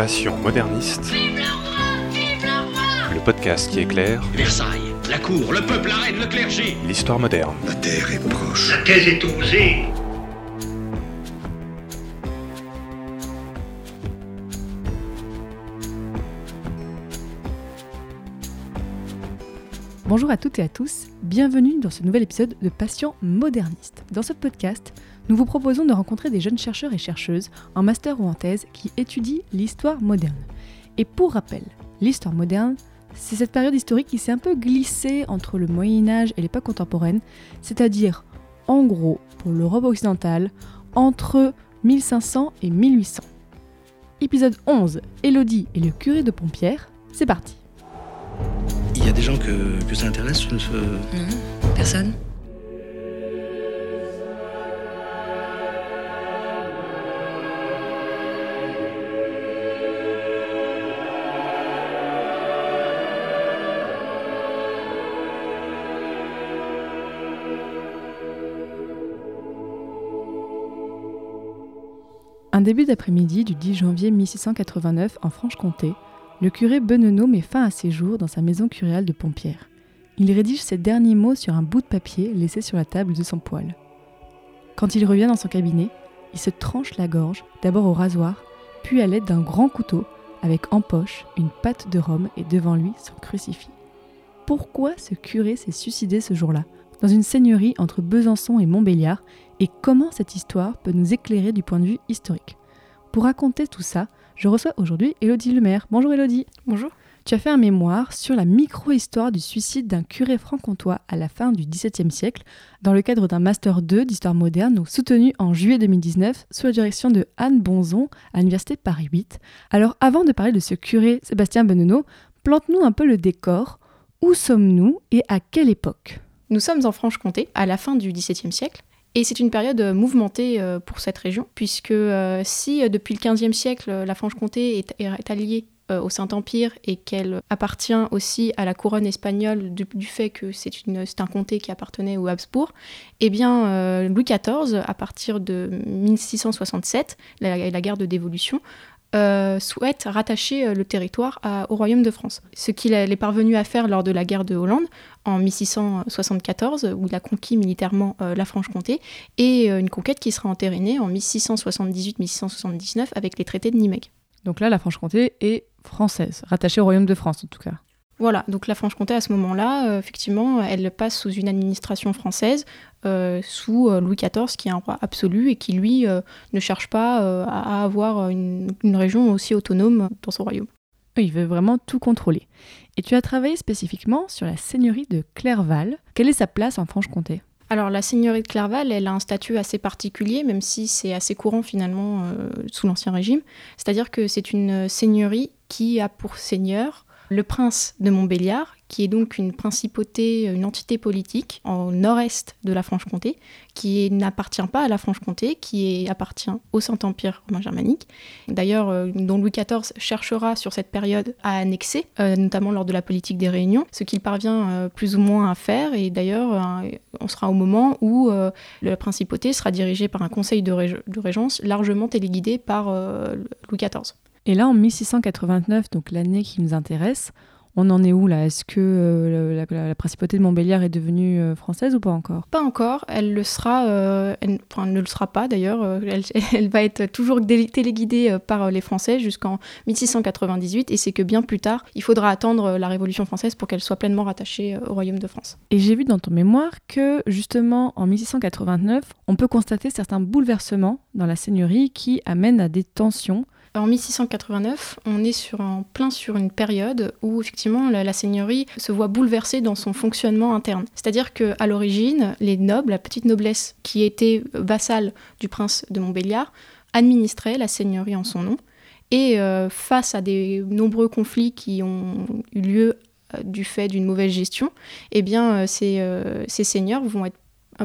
Passion moderniste. Le podcast qui éclaire Versailles, la cour, le peuple, la reine, le clergé. l'histoire moderne. La terre est proche. La thèse est osée. Bonjour à toutes et à tous, bienvenue dans ce nouvel épisode de Passion moderniste. Dans ce podcast, nous vous proposons de rencontrer des jeunes chercheurs et chercheuses en master ou en thèse qui étudient l'histoire moderne. Et pour rappel, l'histoire moderne, c'est cette période historique qui s'est un peu glissée entre le Moyen Âge et l'époque contemporaine, c'est-à-dire, en gros, pour l'Europe occidentale, entre 1500 et 1800. Épisode 11, Élodie et le curé de Pompierre, c'est parti. Il y a des gens que, que ça intéresse ce- Non, personne? Un début d'après-midi du 10 janvier 1689 en Franche-Comté, le curé Benenot met fin à ses jours dans sa maison curiale de Pompierre. Il rédige ses derniers mots sur un bout de papier laissé sur la table de son poêle. Quand il revient dans son cabinet, il se tranche la gorge, d'abord au rasoir, puis à l'aide d'un grand couteau, avec en poche une pâte de rhum et devant lui son crucifix. Pourquoi ce curé s'est suicidé ce jour-là, dans une seigneurie entre Besançon et Montbéliard, et comment cette histoire peut nous éclairer du point de vue historique. Pour raconter tout ça, je reçois aujourd'hui Élodie Lemaire. Bonjour Élodie. Bonjour. Tu as fait un mémoire sur la micro-histoire du suicide d'un curé franc-comtois à la fin du XVIIe siècle, dans le cadre d'un Master 2 d'histoire moderne, soutenu en juillet 2019 sous la direction de Anne Bonzon à l'Université Paris 8. Alors avant de parler de ce curé Sébastien Benenot, plante-nous un peu le décor. Où sommes-nous et à quelle époque? Nous sommes en Franche-Comté, à la fin du XVIIe siècle. Et c'est une période euh, mouvementée euh, pour cette région, puisque euh, si depuis le XVe siècle, la Franche-Comté est, alliée au Saint-Empire et qu'elle appartient aussi à la couronne espagnole du, fait que c'est un comté qui appartenait aux Habsbourg, eh bien Louis XIV, à partir de 1667, la, la guerre de dévolution, euh, souhaite rattacher euh, le territoire au royaume de France. Ce qu'il est parvenu à faire lors de la guerre de Hollande en 1674, où il a conquis militairement euh, la Franche-Comté, et une conquête qui sera entérinée en 1678-1679 avec les traités de Nimègue. Donc là, la Franche-Comté est française, rattachée au royaume de France en tout cas. Voilà, donc la Franche-Comté à ce moment-là, euh, effectivement, elle passe sous une administration française, euh, sous euh, Louis XIV, qui est un roi absolu et qui, lui, euh, ne cherche pas à avoir une, une région aussi autonome dans son royaume. Il veut vraiment tout contrôler. Et tu as travaillé spécifiquement sur la seigneurie de Clerval. Quelle est sa place en Franche-Comté? Alors la seigneurie de Clerval, elle a un statut assez particulier, même si c'est assez courant finalement sous l'Ancien Régime. C'est-à-dire que c'est une seigneurie qui a pour seigneur le prince de Montbéliard, qui est donc une principauté, une entité politique en nord-est de la Franche-Comté, qui n'appartient pas à la Franche-Comté, qui appartient au Saint-Empire romain germanique. D'ailleurs, euh, dont Louis XIV cherchera sur cette période à annexer, euh, notamment lors de la politique des réunions, ce qu'il parvient euh, plus ou moins à faire. Et d'ailleurs, on sera au moment où la principauté sera dirigée par un conseil de, rég- de régence largement téléguidé par Louis XIV. Et là, en 1689, donc l'année qui nous intéresse, on en est où là? Est-ce que euh, la, la- la principauté de Montbéliard est devenue euh, française ou pas encore? Pas encore, elle le sera, euh, elle, enfin, elle ne le sera pas d'ailleurs, elle, elle va être toujours dé- téléguidée par les Français jusqu'en 1698 et c'est que bien plus tard, il faudra attendre la Révolution française pour qu'elle soit pleinement rattachée au Royaume de France. Et j'ai vu dans ton mémoire que justement en 1689, on peut constater certains bouleversements dans la seigneurie qui amènent à des tensions. En 1689, on est sur en plein sur une période où effectivement la, seigneurie se voit bouleversée dans son fonctionnement interne. C'est-à-dire que à l'origine, les nobles, la petite noblesse qui était vassale du prince de Montbéliard, administrait la seigneurie en son nom. Et euh, face à des nombreux conflits qui ont eu lieu euh, du fait d'une mauvaise gestion, eh euh, ces, ces seigneurs vont être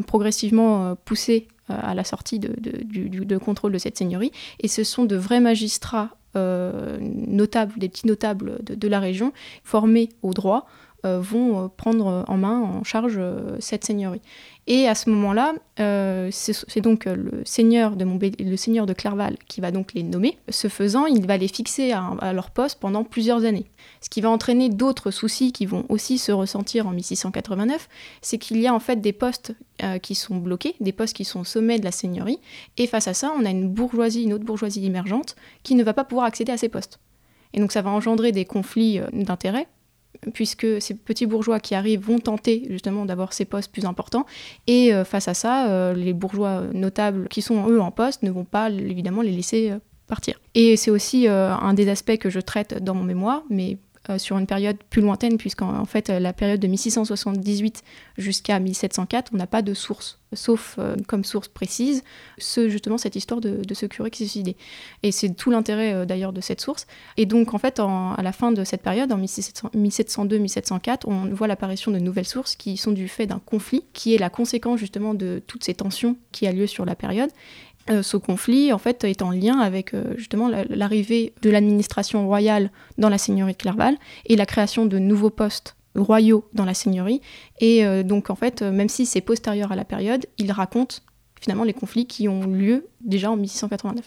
progressivement poussés à la sortie de, du, contrôle de cette seigneurie. Et ce sont de vrais magistrats euh, notables, des petits notables de, de la région, formés au droit, euh, vont prendre en main, en charge cette seigneurie. Et à ce moment-là, c'est donc le seigneur, de le seigneur de Clerval qui va donc les nommer. Ce faisant, il va les fixer à, leur poste pendant plusieurs années. Ce qui va entraîner d'autres soucis qui vont aussi se ressentir en 1689, c'est qu'il y a en fait des postes qui sont bloqués, des postes qui sont au sommet de la seigneurie, et face à ça, on a une bourgeoisie, une autre bourgeoisie émergente, qui ne va pas pouvoir accéder à ces postes. Et donc ça va engendrer des conflits euh, d'intérêts, puisque ces petits bourgeois qui arrivent vont tenter justement d'avoir ces postes plus importants. Et euh, face à ça, euh, les bourgeois notables qui sont eux en poste ne vont pas évidemment les laisser partir. Et c'est aussi un des aspects que je traite dans mon mémoire, mais euh, sur une période plus lointaine, puisqu'en fait, la période de 1678 jusqu'à 1704, on n'a pas de source, sauf euh, comme source précise, ce, justement cette histoire de, ce curé qui s'est suicidé. Et c'est tout l'intérêt euh, d'ailleurs de cette source. Et donc, en fait, à la fin de cette période, en 1702-1704, on voit l'apparition de nouvelles sources qui sont du fait d'un conflit, qui est la conséquence justement de toutes ces tensions qui a lieu sur la période euh, ce conflit en fait est en lien avec euh, justement l'arrivée de l'administration royale dans la seigneurie de Clerval et la création de nouveaux postes royaux dans la seigneurie et euh, donc en fait même si c'est postérieur à la période il raconte finalement les conflits qui ont lieu déjà en 1689.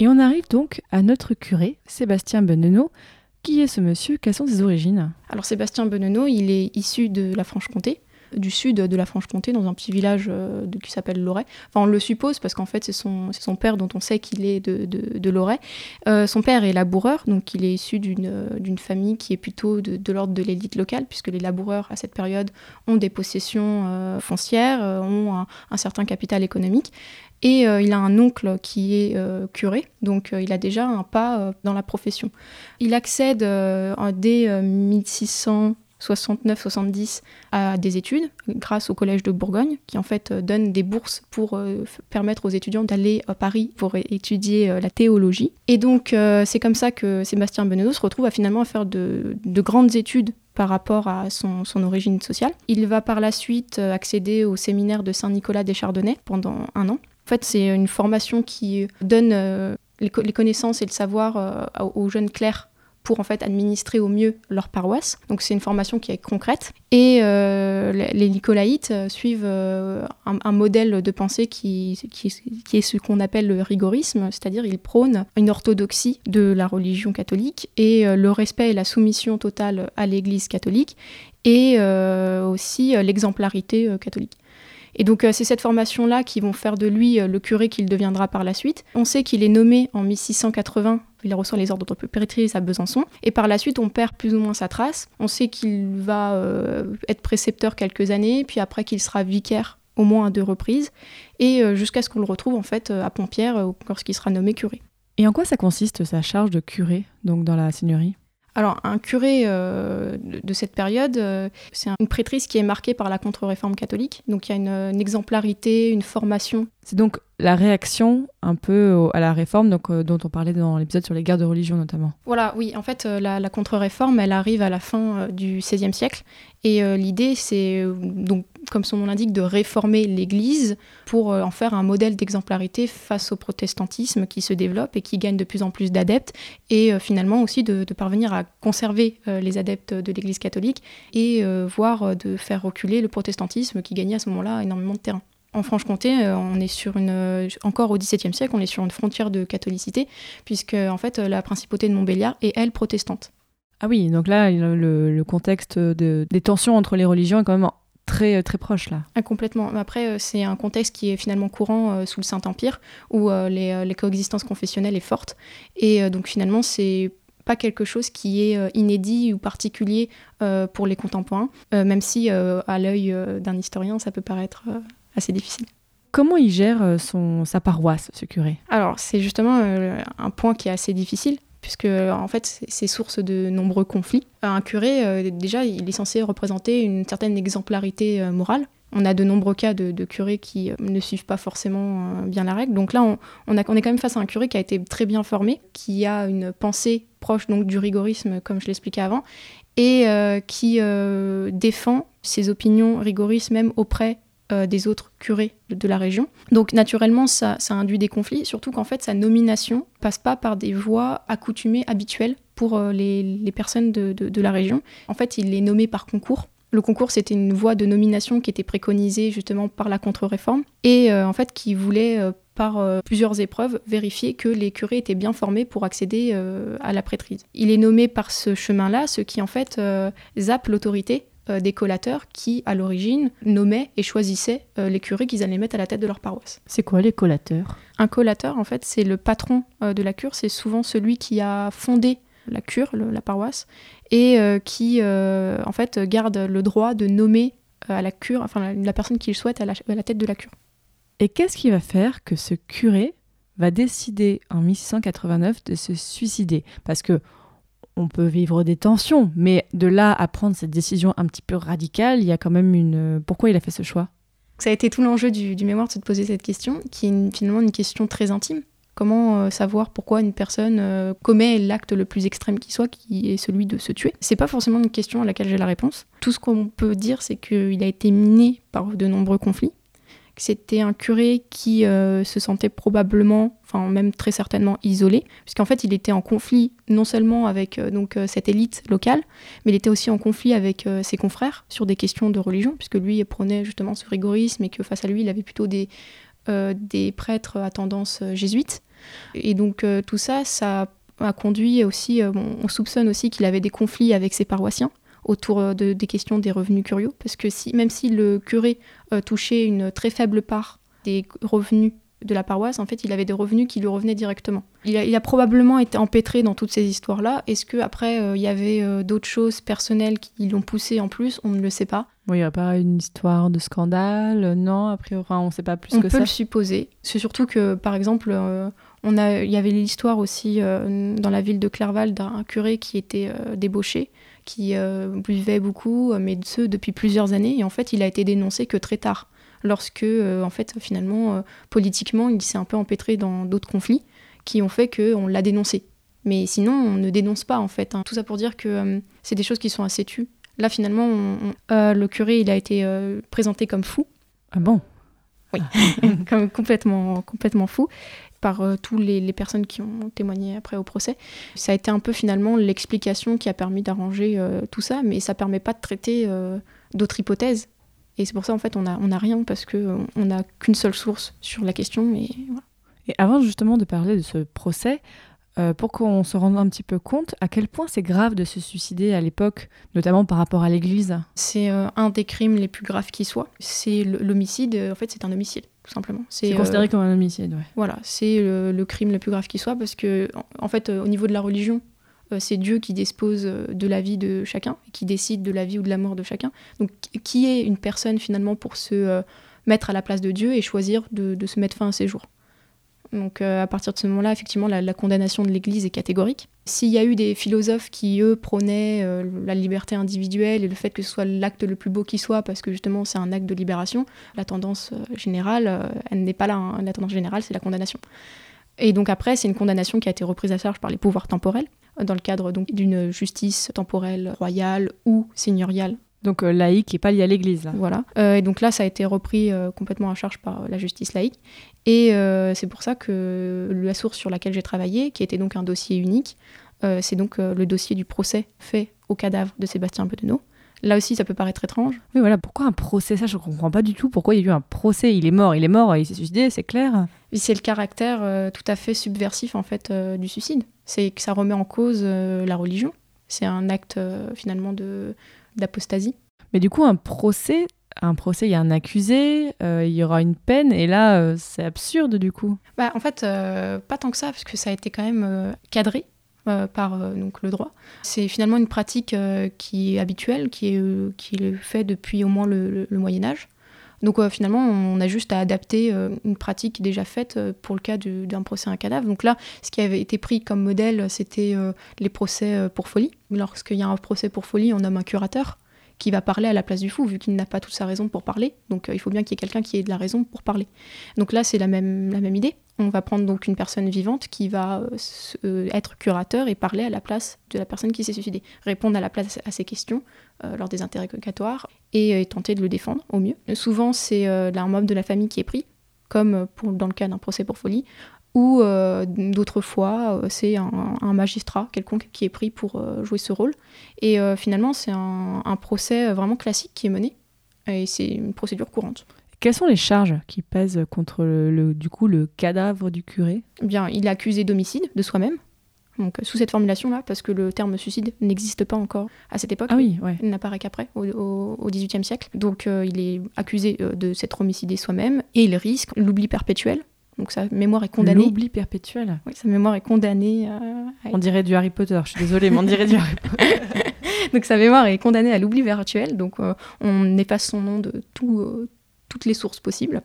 Et on arrive donc à notre curé, Sébastien Benenot. Qui est ce monsieur? Quelles sont ses origines? Alors Sébastien Benenot, il est issu de la Franche-Comté, du sud de la Franche-Comté, dans un petit village euh, qui s'appelle Loret. Enfin, on le suppose parce qu'en fait, c'est son, père dont on sait qu'il est de, de, Loret. Euh, son père est laboureur, donc il est issu d'une euh, famille qui est plutôt de, l'ordre de l'élite locale, puisque les laboureurs, à cette période, ont des possessions foncières, ont un, certain capital économique. Et il a un oncle qui est curé, donc il a déjà un pas dans la profession. Il accède dès 1669-70 à des études grâce au Collège de Bourgogne, qui en fait donne des bourses pour permettre aux étudiants d'aller à Paris pour étudier la théologie. Et donc c'est comme ça que Sébastien Benedot se retrouve à finalement faire de, grandes études par rapport à son, son, origine sociale. Il va par la suite accéder au séminaire de Saint-Nicolas des Chardonnays pendant un an. En fait, c'est une formation qui donne euh, les, connaissances et le savoir euh, aux jeunes clercs pour en fait administrer au mieux leur paroisse. Donc c'est une formation qui est concrète. Et euh, les Nicolaïtes suivent un, modèle de pensée qui est ce qu'on appelle le rigorisme, c'est-à-dire ils prônent une orthodoxie de la religion catholique et le respect et la soumission totale à l'Église catholique et aussi l'exemplarité catholique. Et donc euh, c'est cette formation-là qui vont faire de lui euh, le curé qu'il deviendra par la suite. On sait qu'il est nommé en 1680 il reçoit les ordres de à Besançon. Et par la suite, on perd plus ou moins sa trace. On sait qu'il va euh, être précepteur quelques années, puis après qu'il sera vicaire au moins à deux reprises, et jusqu'à ce qu'on le retrouve en fait à Pompierre lorsqu'il sera nommé curé. Et en quoi ça consiste sa charge de curé donc dans la seigneurie? Alors, un curé euh, de, cette période, euh, c'est une prêtrise qui est marquée par la contre-réforme catholique. Donc, il y a une, exemplarité, une formation. C'est donc la réaction un peu à la réforme donc, euh, dont on parlait dans l'épisode sur les guerres de religion notamment. Voilà, oui. En fait, la, la contre-réforme, elle arrive à la fin du XVIe siècle. Et l'idée, c'est donc comme son nom l'indique, de réformer l'Église pour euh, en faire un modèle d'exemplarité face au protestantisme qui se développe et qui gagne de plus en plus d'adeptes, et euh, finalement aussi de, parvenir à conserver euh, les adeptes de l'Église catholique et voire de faire reculer le protestantisme qui gagnait à ce moment-là énormément de terrain. En Franche-Comté, on est sur une, encore au XVIIe siècle, on est sur une frontière de catholicité, puisque en fait la principauté de Montbéliard est elle protestante. Ah oui, donc là, le, contexte de, des tensions entre les religions est quand même très, euh, très proche là. Ah, complètement. Après, euh, c'est un contexte qui est finalement courant euh, sous le Saint-Empire, où les, les, coexistences confessionnelles est forte. Et donc finalement, c'est pas quelque chose qui est euh, inédit ou particulier euh, pour les contemporains, euh, même si euh, à l'œil euh, d'un historien, ça peut paraître euh, assez difficile. Comment il gère euh, son, sa paroisse, ce curé? Alors, c'est justement euh, un point qui est assez difficile, puisque en fait, c'est- source de nombreux conflits. Un curé, euh, déjà, il est censé représenter une certaine exemplarité euh, morale. On a de nombreux cas de, curés qui euh, ne suivent pas forcément bien la règle. Donc là, on, est quand même face à un curé qui a été très bien formé, qui a une pensée proche du rigorisme, comme je l'expliquais avant, et qui défend ses opinions rigoristes même auprès euh, des autres curés de, la région. Donc naturellement, ça, induit des conflits, surtout qu'en fait, sa nomination passe pas par des voies accoutumées, habituelles pour euh, les, personnes de, la région. En fait, il est nommé par concours. Le concours, c'était une voie de nomination qui était préconisée justement par la contre-réforme et euh, en fait qui voulait, par plusieurs épreuves, vérifier que les curés étaient bien formés pour accéder à la prêtrise. Il est nommé par ce chemin-là, ce qui en fait zappe l'autorité euh, des collateurs qui, à l'origine, nommaient et choisissaient euh, les curés qu'ils allaient mettre à la tête de leur paroisse. C'est quoi les collateurs? Un collateur, en fait, c'est le patron euh, de la cure, c'est souvent celui qui a fondé la cure, le- la paroisse, et qui, en fait, garde le droit de nommer à la cure, enfin, la, la personne qu'il souhaite à la, à la tête de la cure. Et qu'est-ce qui va faire que ce curé va décider en 1689 de se suicider? Parce que on peut vivre des tensions, mais de là à prendre cette décision un petit peu radicale, il y a quand même une. Pourquoi il a fait ce choix? Ça a été tout l'enjeu du, mémoire de se poser cette question, qui est finalement une question très intime. Comment euh, savoir pourquoi une personne euh, commet l'acte le plus extrême qui soit, qui est celui de se tuer? C'est pas forcément une question à laquelle j'ai la réponse. Tout ce qu'on peut dire, c'est qu'il a été miné par de nombreux conflits. C'était un curé qui euh, se sentait probablement, enfin même très certainement isolé, puisqu'en fait il était en conflit non seulement avec euh, donc euh, cette élite locale, mais il était aussi en conflit avec ses confrères sur des questions de religion, puisque lui prônait justement ce rigorisme et que face à lui il avait plutôt des, des prêtres à tendance jésuite. Et donc tout ça, ça a conduit aussi, on soupçonne aussi qu'il avait des conflits avec ses paroissiens autour euh, de- des questions des revenus curieux, parce que si, même si le curé euh, touchait une très faible part des revenus de la paroisse, en fait, il avait des revenus qui lui revenaient directement. Il a, il a probablement été empêtré dans toutes ces histoires-là. Est-ce qu'après, il y avait euh, d'autres choses personnelles qui l'ont poussé en plus? On ne le sait pas. Bon, il n'y a pas une histoire de scandale, euh, non A priori, on ne sait pas plus on que peut ça. le supposer. C'est surtout que, par exemple, euh, on a, il y avait l'histoire aussi euh, dans la ville de Clerval d'un curé qui était euh, débauché, qui euh, buvait beaucoup, euh, mais ce depuis plusieurs années. Et en fait, il a été dénoncé que très tard, lorsque, euh, en fait, finalement, euh, politiquement, il s'est un peu empêtré dans d'autres conflits qui ont fait qu'on l'a dénoncé. Mais sinon, on ne dénonce pas, en fait. hein. Tout ça pour dire que euh, c'est des choses qui sont assez tues. Là, finalement, on- on- le curé, il a été présenté comme fou Ah bon? Comme complètement, complètement fou par euh, tous les, les personnes qui ont témoigné après au procès. Ça a été un peu finalement l'explication qui a permis d'arranger euh, tout ça, mais ça permet pas de traiter euh, d'autres hypothèses. Et c'est pour ça en fait on a, on a rien parce que euh, on n'a qu'une seule source sur la question. Et voilà. Et avant justement de parler de ce procès, euh, pour qu'on se rende un petit peu compte à quel point c'est grave de se suicider à l'époque, notamment par rapport à l'Église? C'est euh, un des crimes les plus graves qui soient. C'est l'homicide. euh, En fait, c'est un homicide tout simplement. C'est euh, considéré comme un homicide, ouais. Voilà, c'est le, le crime le plus grave qui soit parce que, en, en fait, au niveau de la religion, c'est Dieu qui dispose euh, de la vie de chacun, qui décide de la vie ou de la mort de chacun. Donc, qui- est une personne finalement pour se euh, mettre à la place de Dieu et choisir de, se mettre fin à ses jours? Donc euh, à partir de ce moment-là, effectivement, la, condamnation de l'Église est catégorique. S'il y a eu des philosophes qui, eux, prônaient euh, la liberté individuelle et le fait que ce soit l'acte le plus beau qui soit, parce que justement c'est un acte de libération, la tendance euh, générale, euh, elle n'est pas là. hein. La tendance générale, c'est la condamnation. Et donc après, c'est une condamnation qui a été reprise à charge par les pouvoirs temporels, euh, dans le cadre donc d'une justice temporelle royale ou seigneuriale Donc euh, laïque et pas lié à l'Église, là. voilà. Euh, et donc là, ça a été repris euh, complètement à charge par euh, la justice laïque. Et c'est pour ça que la source sur laquelle j'ai travaillé, qui était donc un dossier unique, c'est donc le dossier du procès fait au cadavre de Sébastien Bedenot. Là aussi, ça peut paraître étrange. Oui, voilà, pourquoi un procès? Ça, je comprends pas du tout. Pourquoi il y a eu un procès Il est mort, il est mort, il s'est suicidé, c'est clair. C'est le caractère euh, tout à fait subversif en fait euh, du suicide. C'est que ça remet en cause euh, la religion. C'est un acte finalement de d'apostasie. Mais du coup, un procès, un procès, il y a un accusé, euh, il y aura une peine, et là, euh, c'est absurde du coup. Bah, en fait, euh, pas tant que ça, parce que ça a été quand même cadré. Euh, par euh, donc, le droit. C'est finalement une pratique euh, qui est habituelle, qui est, qui faite depuis au moins le, Moyen Âge. Donc finalement, on a juste à adapter une pratique déjà faite pour le cas du- d'un procès à un cadavre. Donc là, ce qui avait été pris comme modèle, c'était les procès pour folie. Lorsqu'il y a un procès pour folie, on nomme un curateur qui va parler à la place du fou, vu qu'il n'a pas toute sa raison pour parler. Donc il faut bien qu'il y ait quelqu'un qui ait de la raison pour parler. Donc là, c'est la même, la même idée. On va prendre donc une personne vivante qui va euh, euh, être curateur et parler à la place de la personne qui s'est suicidée, répondre à la place à ses questions euh, lors des interrogatoires et euh, tenter de le défendre au mieux. Souvent, c'est un membre de la famille qui est pris, comme dans le cas d'un procès pour folie, ou d'autres fois, c'est un, magistrat quelconque qui est pris pour jouer ce rôle. Et finalement, c'est un procès vraiment classique qui est mené, et c'est une procédure courante. Quelles sont les charges qui pèsent contre le, le- du coup le cadavre du curé? Eh Bien, il est accusé d'homicide de soi-même, donc euh, sous cette formulation-là, parce que le terme suicide n'existe pas encore à cette époque. Ah oui, ouais. Il n'apparaît qu'après, au, XVIIIe siècle. Donc euh, il est accusé euh, de s'être homicidé soi-même et il risque l'oubli perpétuel. Donc sa mémoire est condamnée. L'oubli perpétuel? Oui, sa mémoire est condamnée. à- On dirait du Harry Potter. Je suis désolée, mais on dirait du Harry Potter. Donc sa mémoire est condamnée à l'oubli virtuel. Donc euh, on efface son nom de tout, toutes les sources possibles.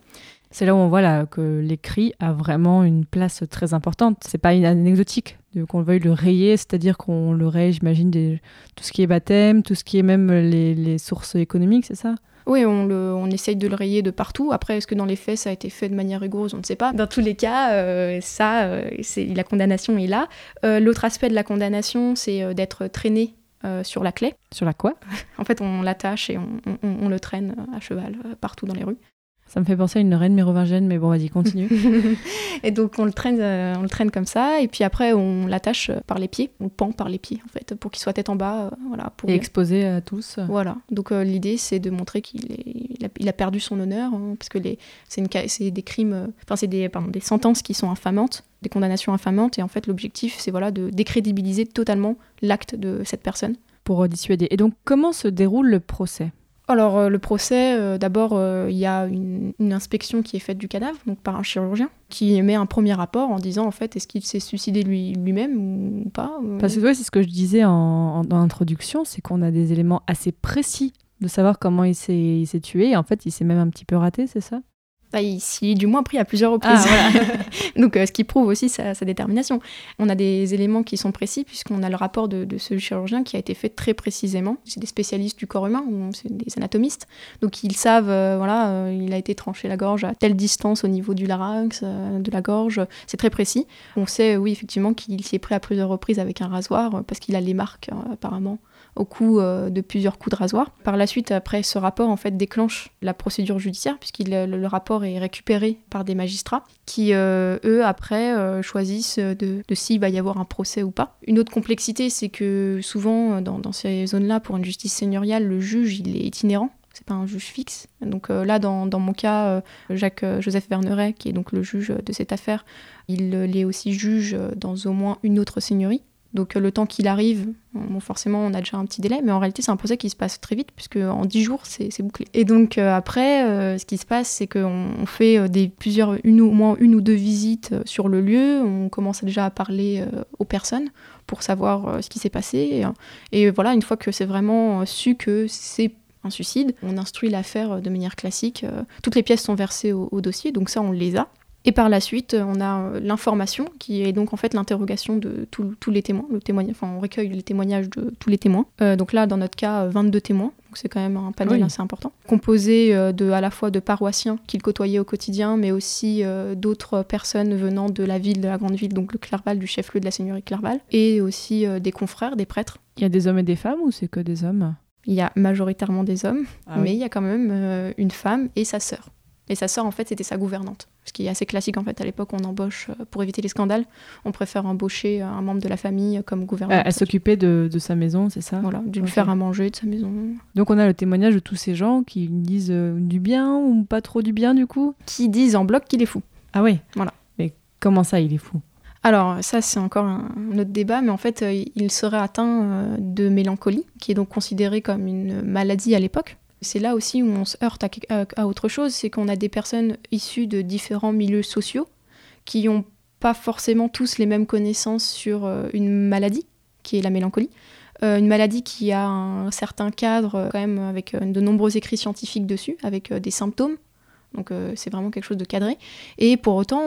C'est là où on voit là, que l'écrit a vraiment une place très importante. C'est pas une anecdotique qu'on veuille le rayer, c'est-à-dire qu'on le raye, j'imagine, des- tout ce qui est baptême, tout ce qui est même les, les sources économiques, c'est ça? Oui, on, le, on essaye de le rayer de partout. Après, est-ce que dans les faits, ça a été fait de manière rigoureuse? On ne sait pas. Dans tous les cas, euh, ça, euh, c'est, la condamnation est là. Euh, l'autre aspect de la condamnation, c'est d'être traîné euh, sur la clé. Sur la quoi? En fait, on l'attache et on, on- on le traîne à cheval euh, partout dans les rues. Ça me fait penser à une reine mérovingienne, mais bon, vas-y, continue. et donc, on le, traîne, euh, on le traîne comme ça. Et puis après, on l'attache par les pieds. On le pend par les pieds, en fait, pour qu'il soit tête en bas. euh, voilà, pour Et exposé à tous. Voilà, donc euh, l'idée c'est de montrer qu'il est- il a, il a perdu son honneur, hein, parce que les- c'est une des crimes, enfin c'est des, pardon, des sentences qui sont infamantes, des condamnations infamantes, et en fait l'objectif c'est voilà, de décrédibiliser totalement l'acte de cette personne. Pour dissuader. Et donc, comment se déroule le procès? Alors euh, le procès, euh, d'abord euh, il y a une, inspection qui est faite du cadavre, donc par un chirurgien, qui émet un premier rapport en disant en fait est-ce qu'il s'est suicidé lui- lui-même ou pas. Parce que ouais, c'est ce que je disais en, en- dans l'introduction, c'est qu'on a des éléments assez précis de savoir comment il s'est il s'est tué. Et en fait, il s'est même un petit peu raté, c'est ça? Il s'y est du moins pris à plusieurs reprises. Ah, Donc, euh, ce qui prouve aussi sa, sa détermination. On a des éléments qui sont précis, puisqu'on a le rapport de, de ce chirurgien qui a été fait très précisément. C'est des spécialistes du corps humain, c'est des anatomistes. Donc, ils savent, euh, voilà, euh, il a été tranché la gorge à telle distance au niveau du larynx, de la gorge. C'est très précis. On sait, oui, effectivement, qu'il s'y est pris à plusieurs reprises avec un rasoir, parce qu'il a les marques, euh, apparemment au coup euh, de plusieurs coups de rasoir. Par la suite, après, ce rapport en fait déclenche la procédure judiciaire puisque le, le rapport est récupéré par des magistrats qui, euh, eux, après, euh, choisissent de, s'il va y avoir un procès ou pas. Une autre complexité, c'est que souvent, euh, dans, ces zones-là, pour une justice seigneuriale, le juge, il est itinérant. C'est pas un juge fixe. Donc euh, là, dans, mon cas, euh, Jacques euh, Joseph Verneret, qui est donc le juge de cette affaire, il euh, l'est aussi juge euh, dans au moins une autre seigneurie. Donc euh, le temps qu'il arrive, forcément on a déjà un petit délai, mais en réalité c'est un procès qui se passe très vite, puisque en 10 jours c'est bouclé. Et donc euh, après, euh, ce qui se passe, c'est qu'on on fait plusieurs, une, ou- au moins une ou deux visites sur le lieu, on commence déjà à parler aux personnes pour savoir ce qui s'est passé. Et, voilà, une fois que c'est vraiment su que c'est un suicide, on instruit l'affaire de manière classique. toutes les pièces sont versées au dossier, donc ça on les a. Et par la suite, euh, on a euh, l'information, qui est donc en fait l'interrogation de tous les témoins. Le témoignage, enfin, on recueille les témoignages de tous les témoins. Euh, donc là, dans notre cas, euh, 22 témoins. Donc c'est quand même un panel Oui. assez important. Composé de, à la fois de paroissiens qu'il côtoyait au quotidien, mais aussi euh, d'autres personnes venant de la ville, de la grande ville, donc le Clerval, du chef-lieu de la seigneurie Clerval. Et aussi euh, des confrères, des prêtres. Il y a des hommes et des femmes ou c'est que des hommes? Il y a majoritairement des hommes, Ah mais il y a quand même euh, une femme et sa sœur. Et sa sœur, en fait, c'était sa gouvernante. Ce qui est assez classique, en fait, à l'époque, on embauche, euh, pour éviter les scandales, on préfère embaucher euh, un membre de la famille comme gouvernante. Elle s'occupait de, de sa maison, c'est ça? Voilà, de lui faire à manger de sa maison. Donc on a le témoignage de tous ces gens qui disent euh, du bien ou pas trop du bien du coup? Qui disent en bloc qu'il est fou. Ah oui Voilà. Mais comment ça, il est fou? Alors, ça, c'est encore un, autre débat, mais en fait, euh, il serait atteint euh, de mélancolie, qui est donc considérée comme une maladie à l'époque. C'est là aussi où on se heurte à, autre chose, c'est qu'on a des personnes issues de différents milieux sociaux qui ont pas forcément tous les mêmes connaissances sur euh, une maladie, qui est la mélancolie. Euh, une maladie qui a un certain cadre, euh, quand même, avec de nombreux écrits scientifiques dessus, avec des symptômes. Donc c'est vraiment quelque chose de cadré. Et pour autant,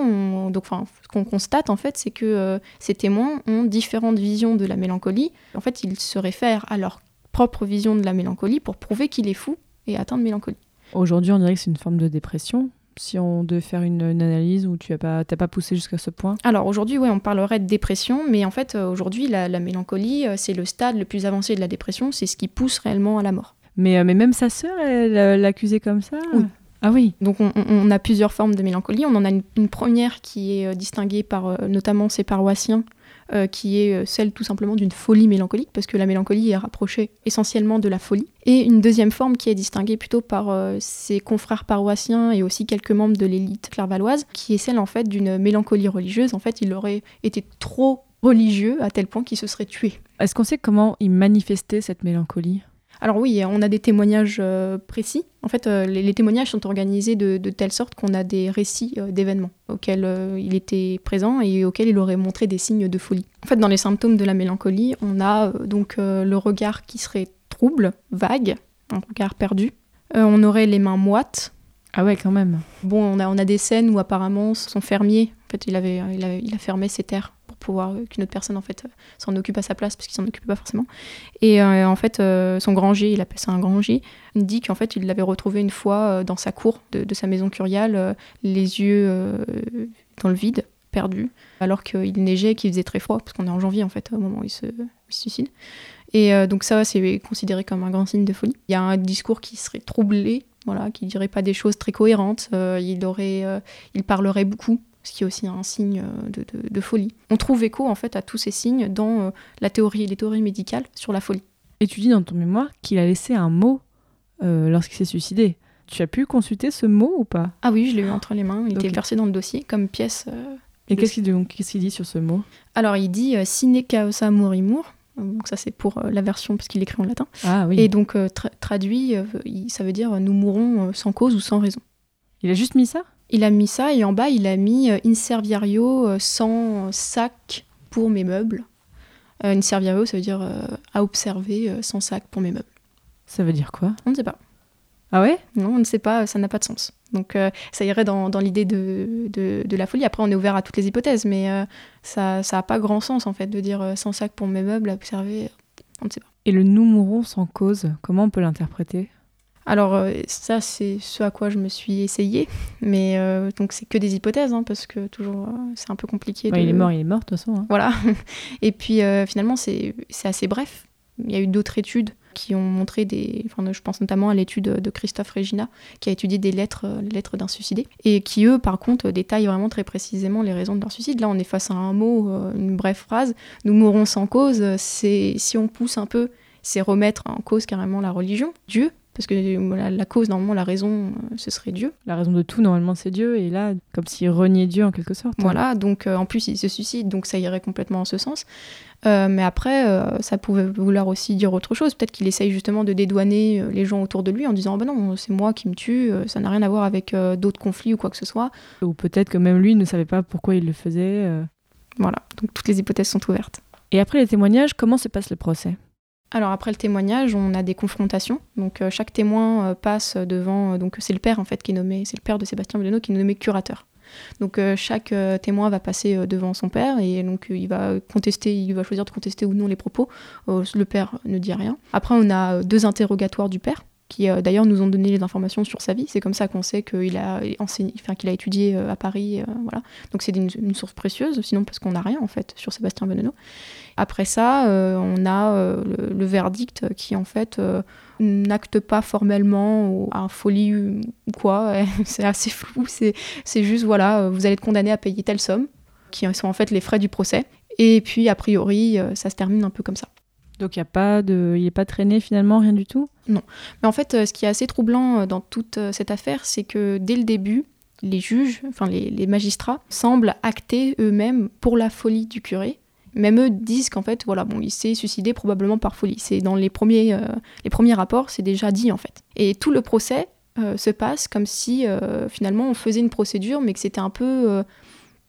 ce qu'on constate en fait, c'est que ces témoins ont différentes visions de la mélancolie. En fait, ils se réfèrent à leur propre vision de la mélancolie pour prouver qu'il est fou et atteint de mélancolie. Aujourd'hui, on dirait que c'est une forme de dépression. Si on devait faire une, une analyse où tu n'as pas, pas poussé jusqu'à ce point. Alors aujourd'hui, ouais, on parlerait de dépression, mais en fait, euh, aujourd'hui, la, la mélancolie, euh, c'est le stade le plus avancé de la dépression, c'est ce qui pousse réellement à la mort. Mais, euh, mais même sa sœur, elle l'accusait comme ça Oui. Ah oui. Donc on, a plusieurs formes de mélancolie. On en a une, une première qui est euh, distinguée par euh, notamment ses paroissiens, euh, qui est celle tout simplement d'une folie mélancolique, parce que la mélancolie est rapprochée essentiellement de la folie. Et une deuxième forme qui est distinguée plutôt par euh, ses confrères paroissiens et aussi quelques membres de l'élite clairvaloise, qui est celle en fait d'une mélancolie religieuse. En fait, il aurait été trop religieux à tel point qu'il se serait tué. Est-ce qu'on sait comment il manifestait cette mélancolie? Alors oui, on a des témoignages euh, précis. En fait, euh, les, les témoignages sont organisés de, de telle sorte qu'on a des récits euh, d'événements auxquels il était présent et auxquels il aurait montré des signes de folie. En fait, dans les symptômes de la mélancolie, on a donc le regard qui serait trouble, vague, un regard perdu. On aurait les mains moites. Ah ouais, quand même. Bon, on a, on a des scènes où apparemment son fermier, en fait, il, avait, il, a, il a fermé ses terres pouvoir euh, qu'une autre personne en fait euh, s'en occupe à sa place parce qu'il s'en occupait pas forcément. Et euh, en fait, son granger, il appelle ça un granger, dit qu'en fait, il l'avait retrouvé une fois dans sa cour de, sa maison curiale, les yeux dans le vide, perdus, alors qu'il neigeait et qu'il faisait très froid, parce qu'on est en janvier en fait, au moment où il se, suicide. Et donc ça, c'est considéré comme un grand signe de folie. Il y a un discours qui serait troublé, voilà, qui dirait pas des choses très cohérentes. Il aurait, il parlerait beaucoup, ce qui est aussi un signe euh, de, de- de folie. On trouve écho en fait à tous ces signes dans euh, la théorie, les théories médicales sur la folie. Et tu dis dans ton mémoire qu'il a laissé un mot euh, lorsqu'il s'est suicidé. Tu as pu consulter ce mot ou pas? Ah oui, je l'ai eu entre les mains. Il était versé dans le dossier comme pièce. euh. Et qu'est-ce qu'il dit sur ce mot? Alors il dit euh, sine causa morimur. Donc ça c'est pour la version parce qu'il écrit en latin. Ah oui. Et donc tra- traduit, ça veut dire nous mourrons sans cause ou sans raison. Il a juste mis ça? Il a mis ça et en bas il a mis euh, inserviario euh, sans sac pour mes meubles. Euh, inserviario ça veut dire à observer sans sac pour mes meubles. Ça veut dire quoi? On ne sait pas. Ah ouais? Non, on ne sait pas, ça n'a pas de sens. Donc euh, ça irait dans, dans l'idée de, de, de la folie. Après on est ouvert à toutes les hypothèses, mais euh, ça n'a pas grand sens en fait de dire euh, sans sac pour mes meubles à observer. On ne sait pas. Et le nous mourons sans cause, comment on peut l'interpréter? Alors euh, ça c'est ce à quoi je me suis essayée, mais euh, donc c'est que des hypothèses hein, parce que toujours euh, c'est un peu compliqué. Ouais, de... Il est mort, il est mort de toute façon. hein. Voilà. Et puis euh, finalement, c'est c'est assez bref. Il y a eu d'autres études qui ont montré des. Enfin, je pense notamment à l'étude de Christophe Regina, qui a étudié des lettres, les lettres d'un suicidé, et qui, eux, par contre, détaillent vraiment très précisément les raisons de leur suicide. Là, on est face à un mot, une brève phrase. Nous mourrons sans cause. C'est si on pousse un peu, c'est remettre en cause carrément la religion, Dieu. Parce que la, la cause, normalement, la raison, euh, ce serait Dieu. La raison de tout, normalement, c'est Dieu. Et là, comme s'il reniait Dieu en quelque sorte. Voilà, donc euh, en plus il se suicide, donc ça irait complètement en ce sens. Euh, mais après, euh, ça pouvait vouloir aussi dire autre chose. Peut-être qu'il essaye justement de dédouaner les gens autour de lui en disant oh, ben non, c'est moi qui me tue, ça n'a rien à voir avec d'autres conflits ou quoi que ce soit. Ou peut-être que même lui ne savait pas pourquoi il le faisait. Voilà, donc toutes les hypothèses sont ouvertes. Et après les témoignages, comment se passe le procès? Alors après le témoignage, on a des confrontations. Donc euh, chaque témoin euh, passe devant. euh, donc c'est le père en fait qui est nommé, c'est le père de Sébastien Belleno qui est nommé curateur. Donc chaque témoin va passer devant son père et donc il va contester, il va choisir de contester ou non les propos. Le père ne dit rien. Après on a deux interrogatoires du père qui euh, d'ailleurs nous ont donné les informations sur sa vie. C'est comme ça qu'on sait qu'il a enseigné, qu'il a étudié euh, à Paris, euh, voilà. Donc c'est une, source précieuse, sinon parce qu'on n'a rien en fait sur Sébastien Beneno. Après ça, on a le, verdict qui en fait n'acte pas formellement à folie ou quoi. c'est assez flou. C'est juste voilà, vous allez être condamné à payer telle somme, qui sont en fait les frais du procès. Et puis a priori, ça se termine un peu comme ça. Donc il n'y a pas de, il est pas traîné finalement, rien du tout? Mais en fait, euh, ce qui est assez troublant euh, dans toute euh, cette affaire, c'est que dès le début, les juges, enfin les, magistrats, semblent acter eux-mêmes pour la folie du curé. Même eux disent qu'en fait, voilà, bon, il s'est suicidé probablement par folie. C'est dans les premiers, les premiers rapports, c'est déjà dit en fait. Et tout le procès se passe comme si finalement on faisait une procédure, mais que c'était un peu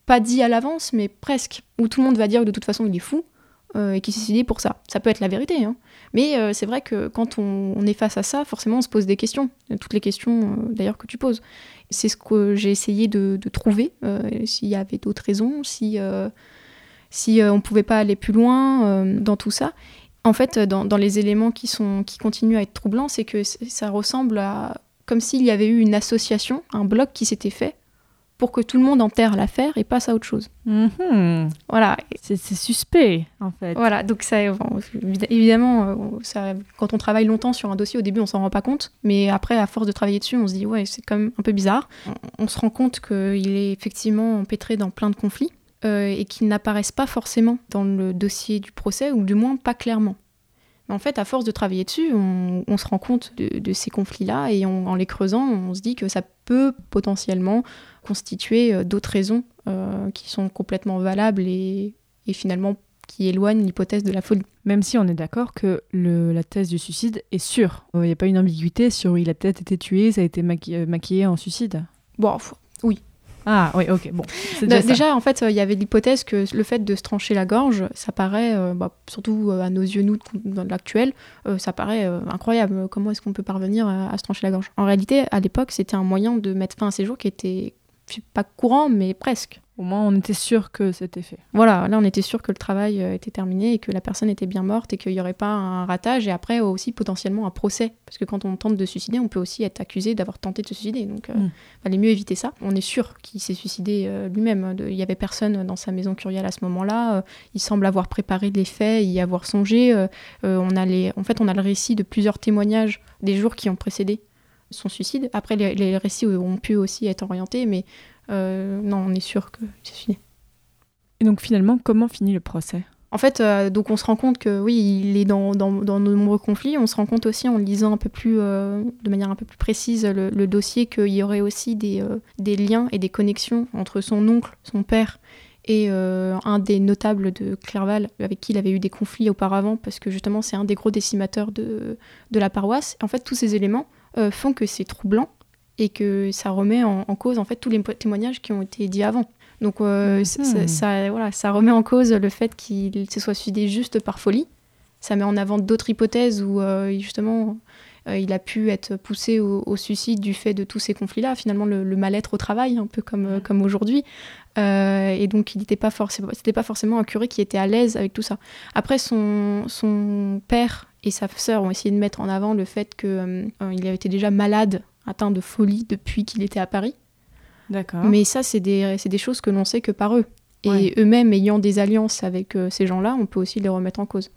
pas dit à l'avance, mais presque, où tout le monde va dire que de toute façon il est fou et qu'il s'est suicidé pour ça. Ça peut être la vérité, hein. mais euh, c'est vrai que quand on, est face à ça, forcément on se pose des questions, toutes les questions euh, d'ailleurs que tu poses. C'est ce que j'ai essayé de, trouver, euh, s'il y avait d'autres raisons, si, euh, si euh, on pouvait pas aller plus loin euh, dans tout ça. En fait, dans, dans les éléments qui, sont, qui continuent à être troublants, c'est que ça ressemble à comme s'il y avait eu une association, un bloc qui s'était fait pour que tout le monde enterre l'affaire et passe à autre chose. Mhm. Voilà, C'est suspect, en fait. voilà, donc ça, bon, évidemment, euh, ça, quand on travaille longtemps sur un dossier, au début, on s'en rend pas compte, mais après, à force de travailler dessus, on se dit, ouais, c'est quand même un peu bizarre. On, on se rend compte qu'il est effectivement empêtré dans plein de conflits euh, et qu'ils n'apparaissent pas forcément dans le dossier du procès, ou du moins pas clairement. Mais en fait, à force de travailler dessus, on, on se rend compte de, de ces conflits-là et on- en les creusant, on se dit que ça peut potentiellement constituer euh, d'autres raisons euh, qui sont complètement valables et, et finalement qui éloignent l'hypothèse de la folie. Même si on est d'accord que le- la thèse du suicide est sûre. Il n'y a pas une ambiguïté sur il a peut-être été tué, ça a été maqui- euh, maquillé en suicide. Bon, f- Ah oui, ok, bon. Déjà, en fait, euh, il y avait l'hypothèse que le fait de se trancher la gorge, ça paraît, euh, bah, surtout euh, à nos yeux, nous, dans l'actuel, euh, ça paraît euh, incroyable. Comment est-ce qu'on peut parvenir à, à se trancher la gorge? En réalité, à l'époque, c'était un moyen de mettre fin à ces jours qui était pas courant, mais presque. Au moins, on était sûr que c'était fait. Voilà, là on était sûr que le travail euh, était terminé et que la personne était bien morte et qu'il n'y aurait pas un ratage et après aussi potentiellement un procès. Parce que quand on tente de se suicider, on peut aussi être accusé d'avoir tenté de se suicider. Donc euh, Mm. fallait mieux éviter ça. On est sûr qu'il s'est suicidé euh, lui-même. Il n'y avait personne dans sa maison curiale à ce moment-là. Euh, il semble avoir préparé les faits, y avoir songé. Euh, euh, on a les... En fait, on a le récit de plusieurs témoignages des jours qui ont précédé son suicide. Après, les, les récits ont pu aussi être orientés, mais euh, non, on est sûr qu'il s'est suicidé. Et donc finalement, comment finit le procès? En fait, euh, donc on se rend compte que oui, il est dans, dans, dans de nombreux conflits. On se rend compte aussi en lisant un peu plus, euh, de manière un peu plus précise le, le dossier qu'il y aurait aussi des, euh, des liens et des connexions entre son oncle, son père et un des notables de Clerval avec qui il avait eu des conflits auparavant parce que justement c'est un des gros décimateurs de, de la paroisse. En fait, tous ces éléments euh, font que c'est troublant et que ça remet en, en cause en fait tous les témoignages qui ont été dits avant. Donc euh, ça, Mhm. ça- voilà, ça remet en cause le fait qu'il se soit suicidé juste par folie. Ça met en avant d'autres hypothèses où euh, justement il a pu être poussé au, au suicide du fait de tous ces conflits-là. Finalement, le, le mal-être au travail, un peu comme, euh, comme aujourd'hui. Euh, et donc, il n'était pas forcément, c'était pas forcément un curé qui était à l'aise avec tout ça. Après, son, son père et sa sœur ont essayé de mettre en avant le fait qu'il avait été déjà malade, atteint de folie depuis qu'il était à Paris. D'accord. Mais ça, c'est des, c'est des choses que l'on sait que par eux. Et Ouais. eux-mêmes ayant des alliances avec euh, ces gens-là, on peut aussi les remettre en cause.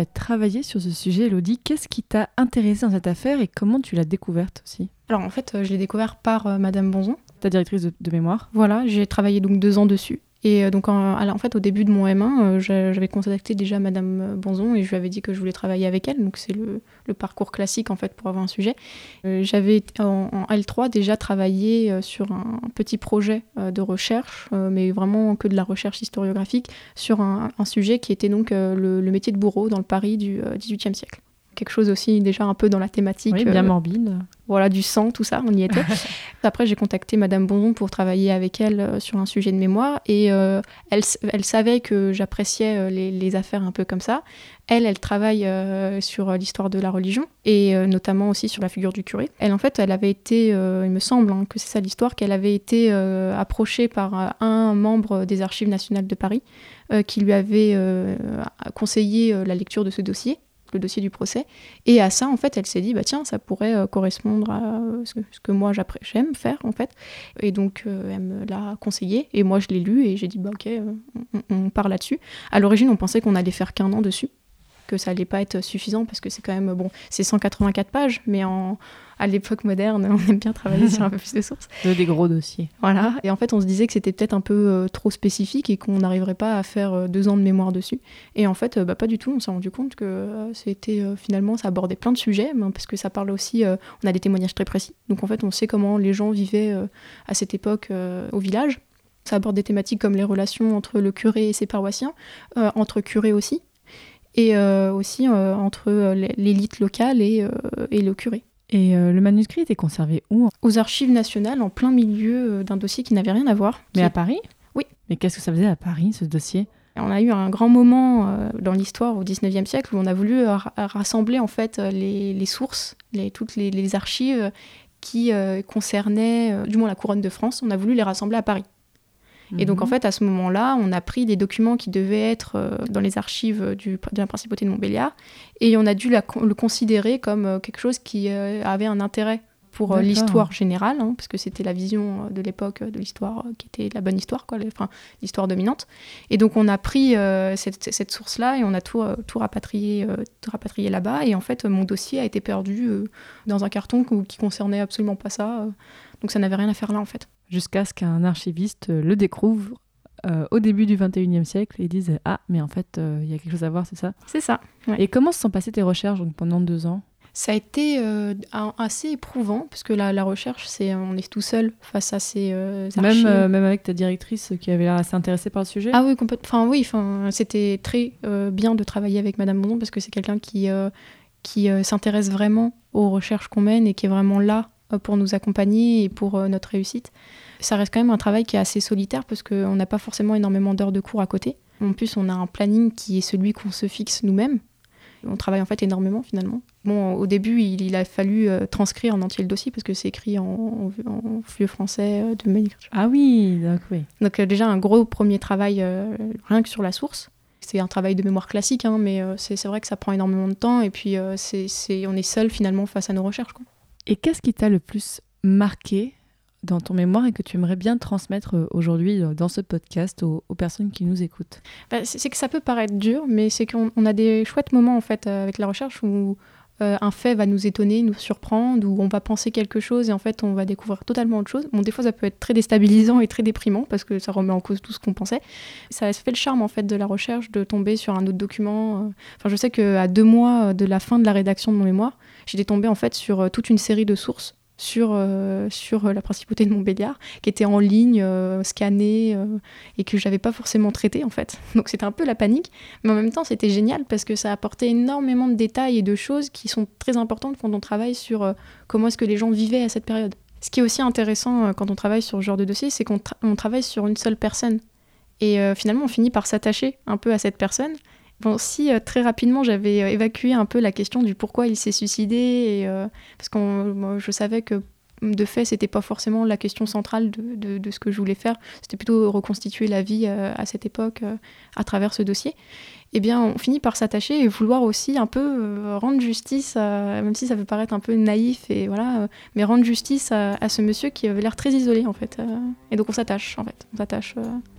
As travaillé sur ce sujet, Elodie Qu'est-ce qui t'a intéressé dans cette affaire et comment tu l'as découverte aussi? Alors en fait, euh, je l'ai découvert par euh, Madame Bonzon. Ta directrice de, de mémoire Voilà, j'ai travaillé donc deux ans dessus. Et euh, donc en, fait, au début de mon M1, euh, j'a- j'avais contacté déjà Madame Bonzon et je lui avais dit que je voulais travailler avec elle. Donc c'est le, parcours classique en fait pour avoir un sujet. Euh, j'avais en, en L3 déjà travaillé euh, sur un petit projet euh, de recherche, euh, mais vraiment que de la recherche historiographique, sur un, sujet qui était donc euh, le, le métier de bourreau dans le Paris du euh, XVIIIe siècle. Quelque chose aussi déjà un peu dans la thématique. Oui, bien euh, morbide. voilà, du sang, tout ça, on y était. Après, j'ai contacté Madame Bonzon pour travailler avec elle euh, sur un sujet de mémoire et euh, elle, elle savait que j'appréciais les, les affaires un peu comme ça. Elle, elle travaille euh, sur l'histoire de la religion et euh, notamment aussi sur la figure du curé. Elle, en fait, elle avait été, euh, il me semble hein, que c'est ça l'histoire, qu'elle avait été approchée par un membre des Archives nationales de Paris qui lui avait conseillé la lecture de ce dossier le dossier du procès. Et à ça, en fait, elle s'est dit, bah tiens, ça pourrait euh, correspondre à ce, que, moi j'aime faire, en fait. Et donc, euh, elle me l'a conseillé. Et moi, je l'ai lu et j'ai dit, bah ok, euh, on, on part là-dessus. À l'origine, on pensait qu'on allait faire qu'un an dessus, que ça allait pas être suffisant parce que c'est quand même bon, c'est 184 pages, mais en à l'époque moderne, on aime bien travailler sur un peu plus de sources. des gros dossiers. Voilà. Et en fait, on se disait que c'était peut-être un peu euh, trop spécifique et qu'on n'arriverait pas à faire euh, deux ans de mémoire dessus. Et en fait, euh, bah, pas du tout. On s'est rendu compte que c'était finalement, ça abordait plein de sujets, parce que ça parle aussi, on a des témoignages très précis. Donc en fait, on sait comment les gens vivaient à cette époque au village. Ça aborde des thématiques comme les relations entre le curé et ses paroissiens, entre curés aussi, et aussi entre l'élite locale et, et le curé. Et euh, le manuscrit était conservé où? Aux archives nationales, en plein milieu euh, d'un dossier qui n'avait rien à voir. Mais à Paris? Oui. Mais qu'est-ce que ça faisait à Paris, ce dossier? On a eu un grand moment euh, dans l'histoire au XIXe siècle où on a voulu rassembler en fait les, sources, les, toutes les, archives qui concernaient du moins la couronne de France. On a voulu les rassembler à Paris. Et donc, en mhm. fait, à ce moment-là, on a pris des documents qui devaient être euh, dans les archives du, de la principauté de Montbéliard et on a dû le considérer comme euh, quelque chose qui euh, avait un intérêt pour l'histoire générale, hein, parce que c'était la vision de l'époque de l'histoire qui était la bonne histoire, quoi, enfin, l'histoire dominante. Et donc on a pris cette, cette source-là et on a tout, tout rapatrié, tout rapatrié là-bas. Et en fait, mon dossier a été perdu dans un carton qui concernait absolument pas ça. donc ça n'avait rien à faire là, en fait jusqu'à ce qu'un archiviste le découvre euh, au début du 21e siècle et dise Ah, mais en fait, euh, il y a quelque chose à voir, c'est ça? C'est ça. Et comment se sont passées tes recherches pendant deux ans? Ça a été euh, assez éprouvant, parce que la, la recherche, c'est on est tout seul face à ces archives. Même, même avec ta directrice qui avait l'air assez intéressée par le sujet? Ah oui, complètement. Enfin, oui, enfin, c'était très bien de travailler avec Madame Bondon, parce que c'est quelqu'un qui, qui s'intéresse vraiment aux recherches qu'on mène et qui est vraiment là euh, pour nous accompagner et pour euh, notre réussite. Ça reste quand même un travail qui est assez solitaire parce qu'on n'a pas forcément énormément d'heures de cours à côté. En plus, on a un planning qui est celui qu'on se fixe nous-mêmes. On travaille en fait énormément finalement. Bon, au début, il, a fallu euh, transcrire en entier le dossier parce que c'est écrit en, vieux français de manière. Ah oui, donc oui. Donc déjà un gros premier travail rien que sur la source. C'est un travail de mémoire classique, hein, mais c'est vrai que ça prend énormément de temps et puis c'est on est seul finalement face à nos recherches. Quoi. Et qu'est-ce qui t'a le plus marqué dans ton mémoire et que tu aimerais bien transmettre euh, aujourd'hui euh, dans ce podcast aux, personnes qui nous écoutent? Bah, C'est que ça peut paraître dur, mais c'est qu'on a des chouettes moments en fait euh, avec la recherche où un fait va nous étonner, nous surprendre, où on va penser quelque chose et en fait on va découvrir totalement autre chose. Bon, des fois ça peut être très déstabilisant et très déprimant parce que ça remet en cause tout ce qu'on pensait. Ça fait le charme en fait de la recherche de tomber sur un autre document. Enfin, je sais qu'à deux mois de la fin de la rédaction de mon mémoire, j'étais tombée en fait sur euh, toute une série de sources sur, euh, sur euh, la principauté de Montbéliard, qui étaient en ligne, scannées, et que j'avais pas forcément traité en fait. Donc c'était un peu la panique, mais en même temps c'était génial parce que ça apportait énormément de détails et de choses qui sont très importantes quand on travaille sur comment est-ce que les gens vivaient à cette période. Ce qui est aussi intéressant quand on travaille sur ce genre de dossier, c'est qu'on travaille sur une seule personne. Et finalement, on finit par s'attacher un peu à cette personne Si euh, très rapidement j'avais euh, évacué un peu la question du pourquoi il s'est suicidé, euh, parce que je savais que de fait c'était pas forcément la question centrale de, de, ce que je voulais faire, c'était plutôt reconstituer la vie à cette époque à travers ce dossier. Eh bien, on finit par s'attacher et vouloir aussi un peu rendre justice, même si ça peut paraître un peu naïf, et voilà, mais rendre justice à, à, ce monsieur qui avait l'air très isolé en fait. et donc on s'attache en fait, on s'attache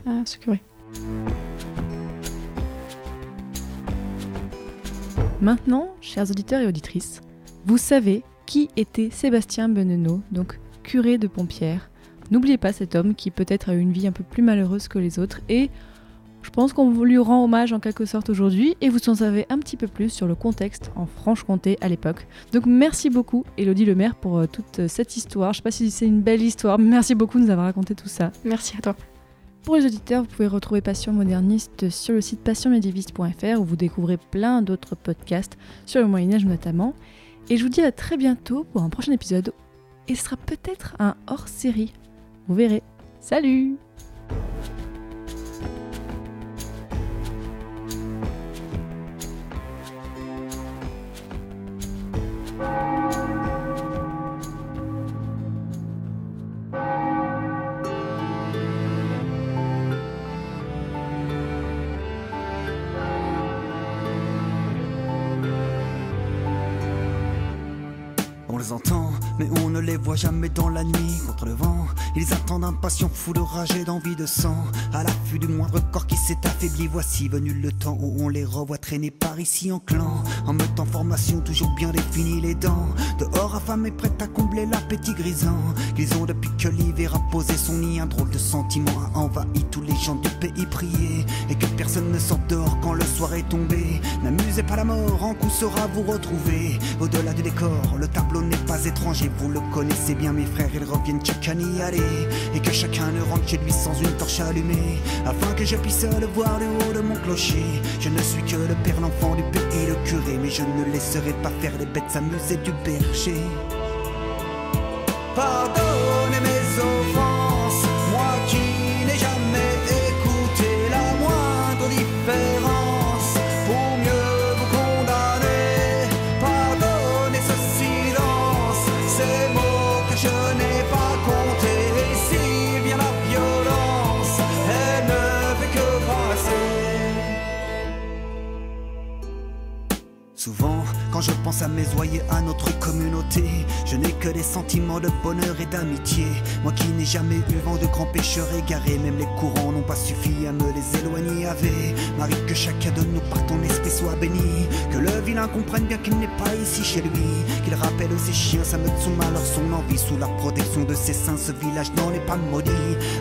à ce curé. Maintenant, chers auditeurs et auditrices, vous savez qui était Sébastien Benenot, donc curé de Pompière. N'oubliez pas cet homme qui peut-être a eu une vie un peu plus malheureuse que les autres et je pense qu'on lui rend hommage en quelque sorte aujourd'hui et vous en savez un petit peu plus sur le contexte en Franche-Comté à l'époque. Donc merci beaucoup Elodie Lemaire pour euh, toute cette histoire. Je sais pas si c'est une belle histoire, mais merci beaucoup de nous avoir raconté tout ça. Merci à toi. Pour les auditeurs, vous pouvez retrouver Passion moderniste sur le site passionmédiéviste.fr où vous découvrez plein d'autres podcasts sur le Moyen Âge notamment. Et je vous dis à très bientôt pour un prochain épisode et ce sera peut-être un hors-série. Vous verrez. Salut les entend mais on ne les voit jamais dans la nuit contre le vent. Ils attendent impatients, fous de rage et d'envie de sang. À l'affût du moindre corps qui s'est affaibli, voici venu le temps où on les revoit traîner par ici en clan. En mettant formation, toujours bien défini les dents. Dehors, affamés, prêts à combler l'appétit grisant. Qu'ils ont depuis que l'hiver a posé son nid, un drôle de sentiment a envahi tous les gens du pays prier. Et que personne ne dehors quand le soir est tombé. N'amusez pas la mort, en coup sera vous retrouver. Au-delà du décor, le tableau n'est pas étranger, vous le connaissez bien, mes frères, ils reviennent chaque année aller. Et que chacun ne rentre chez lui sans une torche allumée, afin que je puisse le voir du haut de mon clocher. Je ne suis que le père, l'enfant du pays, le curé, mais je ne laisserai pas faire les bêtes s'amuser du berger. Je pense à mes oyer, à notre communauté, je n'ai que des sentiments de bonheur et d'amitié. Moi qui n'ai jamais eu vent de grands pêcheurs égarés, même les courants n'ont pas suffi à me les éloigner. Ave Marie, que chacun de nous par ton esprit soit béni. Que le vilain comprenne bien qu'il n'est pas ici chez lui. Qu'il rappelle ses chiens, sa meute, son malheur, son envie. Sous la protection de ses saints, ce village n'en est pas maudit.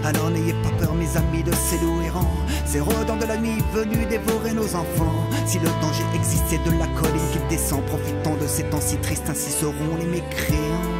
Alors n'ayez pas peur, mes amis, de ces loups errants. Ces redans de la nuit venus dévorer nos enfants. Si le danger existait de la colline qui descend, profitant de ces temps si tristes, ainsi seront les mécréants.